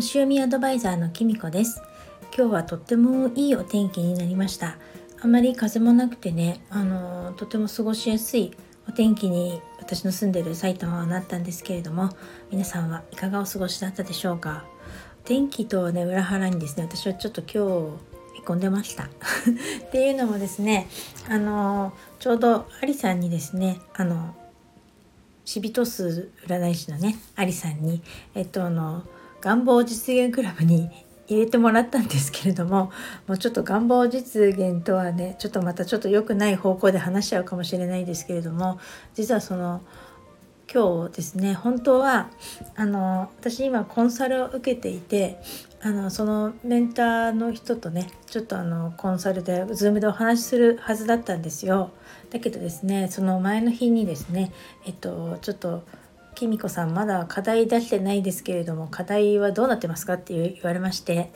星読みアドバイザーのきみこです。今日はとってもいいお天気になりました。あまり風もなくてねあのとても過ごしやすいお天気に私の住んでる埼玉はなったんですけれども皆さんはいかがお過ごしだったでしょうか？天気とね裏腹にですね私はちょっと今日へこんでました。っていうのもですねあのちょうどアリさんにですねあのシビトス占い師のねアリさんにえっとあの願望実現クラブに入れてもらったんですけれどももうちょっと願望実現とはねちょっとまたちょっと良くない方向で話しちゃうかもしれないですけれども実はその今日ですね本当はあの私今コンサルを受けていてあのそのメンターの人とねちょっとあのコンサルで Zoom でお話しするはずだったんですよ。だけどですねその前の日にですねえっとちょっときみこさんまだ課題出してないですけれども課題はどうなってますかって言われまして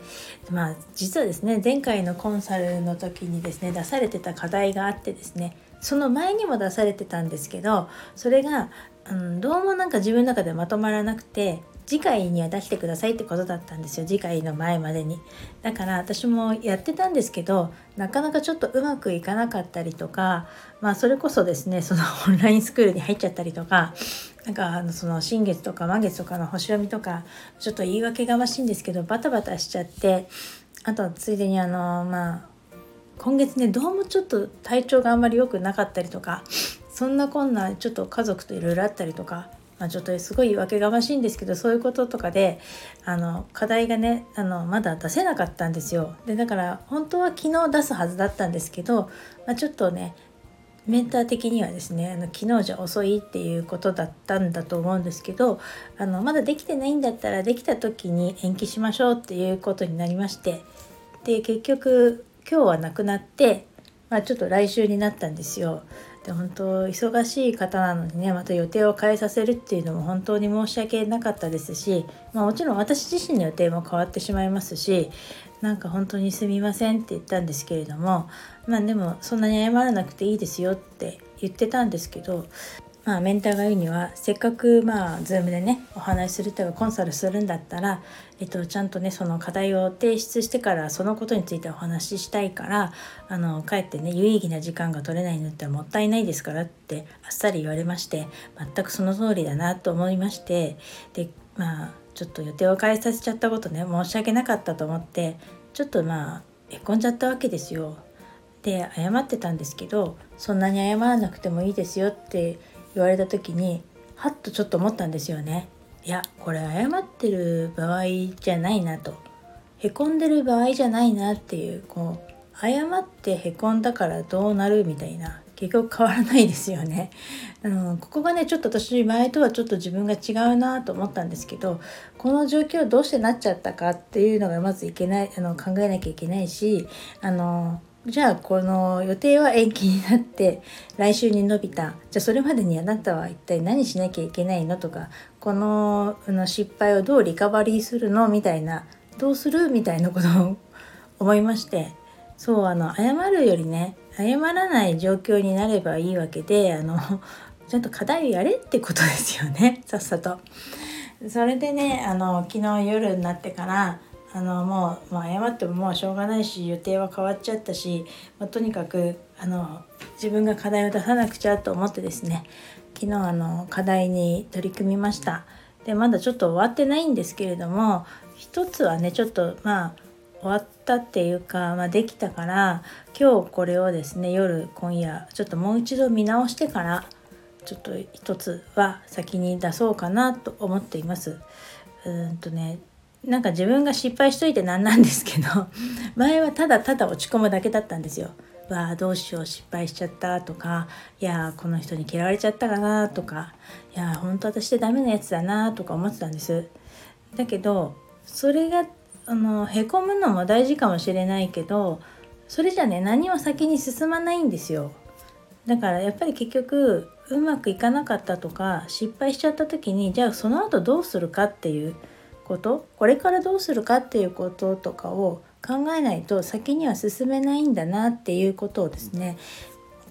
まあ実はですね前回のコンサルの時にですね出されてた課題があってですねその前にも出されてたんですけどそれが、うん、どうもなんか自分の中でまとまらなくて次回には出してくださいってことだったんですよ次回の前までに。だから私もやってたんですけどなかなかちょっとうまくいかなかったりとかまあそれこそですねそのオンラインスクールに入っちゃったりとかなんかあのその新月とか満月とかの星読みとかちょっと言い訳がましいんですけどバタバタしちゃってあとついでにあのまあ今月ねどうもちょっと体調があんまり良くなかったりとかそんなこんなちょっと家族といろいろあったりとかまあ、ちょっとすごい言い訳がましいんですけどそういうこととかであの課題がねあのまだ出せなかったんですよ。でだから本当は昨日出すはずだったんですけど、まあ、ちょっとねメンター的にはですねあの昨日じゃ遅いっていうことだったんだと思うんですけどあのまだできてないんだったらできた時に延期しましょうっていうことになりましてで結局今日はなくなって、まあ、ちょっと来週になったんですよ。で本当忙しい方なのにねまた予定を変えさせるっていうのも本当に申し訳なかったですし、まあ、もちろん私自身の予定も変わってしまいますしなんか本当にすみませんって言ったんですけれどもまあでもそんなに謝らなくていいですよって言ってたんですけどまあ、メンターが言うにはせっかくまあ Zoom でねお話しするとかコンサルするんだったら、えっと、ちゃんとねその課題を提出してからそのことについてお話ししたいからあのかえってね有意義な時間が取れないのってもったいないですからってあっさり言われまして全くその通りだなと思いましてでまあちょっと予定を変えさせちゃったことね申し訳なかったと思ってちょっとまあへこんじゃったわけですよ。で謝ってたんですけどそんなに謝らなくてもいいですよって言われた時にはっとちょっと思ったんですよね。いやこれ謝ってる場合じゃないなとへこんでる場合じゃないなっていうこう謝ってへこんだからどうなるみたいな結局変わらないですよね。あのここがねちょっと私前とはちょっと自分が違うなと思ったんですけどこの状況どうしてなっちゃったかっていうのがまずいけないあの考えなきゃいけないしあのじゃあこの予定は延期になって来週に伸びた。じゃあそれまでにあなたは一体何しなきゃいけないのとかこのの失敗をどうリカバリーするのみたいなどうするみたいなことを思いまして。そうあの謝るよりね謝らない状況になればいいわけであのちゃんと課題をやれってことですよね。さっさと。それでねあの昨日夜になってからあのもう、まあ、謝ってももうしょうがないし予定は変わっちゃったし、まあ、とにかくあの自分が課題を出さなくちゃと思ってですね昨日あの課題に取り組みましたでまだちょっと終わってないんですけれども一つはねちょっとまあ終わったっていうか、まあ、できたから今日これをですね夜今夜ちょっともう一度見直してからちょっと一つは先に出そうかなと思っています。うんとねなんか自分が失敗しといてなんなんですけど 前はただただ落ち込むだけだったんですよ。わあどうしよう失敗しちゃったとかいやこの人に嫌われちゃったかなとかいや本当私ってダメなやつだなとか思ってたんです。だけどそれがあのへこむのも大事かもしれないけどそれじゃね何も先に進まないんですよ。だからやっぱり結局うまくいかなかったとか失敗しちゃった時にじゃあその後どうするかっていうことこれからどうするかっていうこととかを考えないと先には進めないんだなっていうことをですね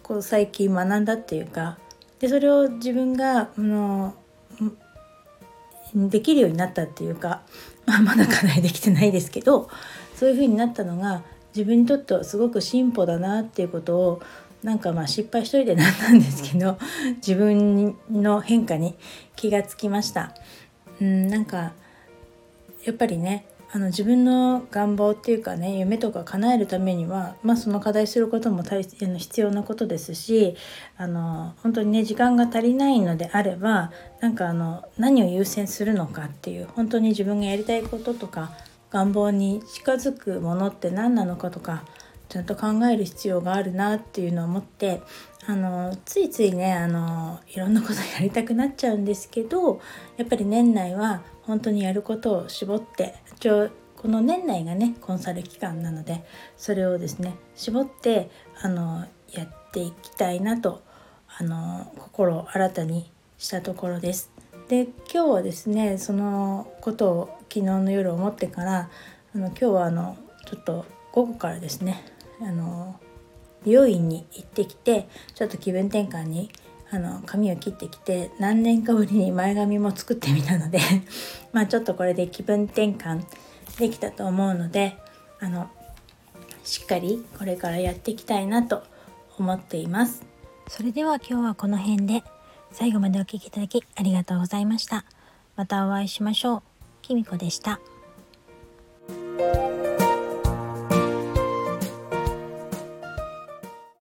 こう最近学んだっていうかでそれを自分があのできるようになったっていうか、まあ、まだかなりできてないですけどそういう風になったのが自分にとってはすごく進歩だなっていうことをなんかまあ失敗しといてなんなんですけど自分の変化に気がつきました。うんなんかやっぱりねあの自分の願望っていうかね夢とか叶えるためには、まあ、その課題することも大必要なことですしあの本当にね時間が足りないのであればなんかあの何を優先するのかっていう本当に自分がやりたいこととか願望に近づくものって何なのかとかちゃんと考える必要があるなっていうのを思ってあのついついねあのいろんなことやりたくなっちゃうんですけどやっぱり年内は本当にやることを絞って一応この年内がねコンサル期間なのでそれをですね絞ってあのやっていきたいなとあの心を新たにしたところです。で今日はですねそのことを昨日の夜思ってからあの今日はあのちょっと午後からですねあの美容院に行ってきてちょっと気分転換にあの髪を切ってきて何年かぶりに前髪も作ってみたので まあちょっとこれで気分転換できたと思うのであのしっかりこれからやっていきたいなと思っています。それでは今日はこの辺で最後までお聴きいただきありがとうございました。またお会いしましょう。きみこでした。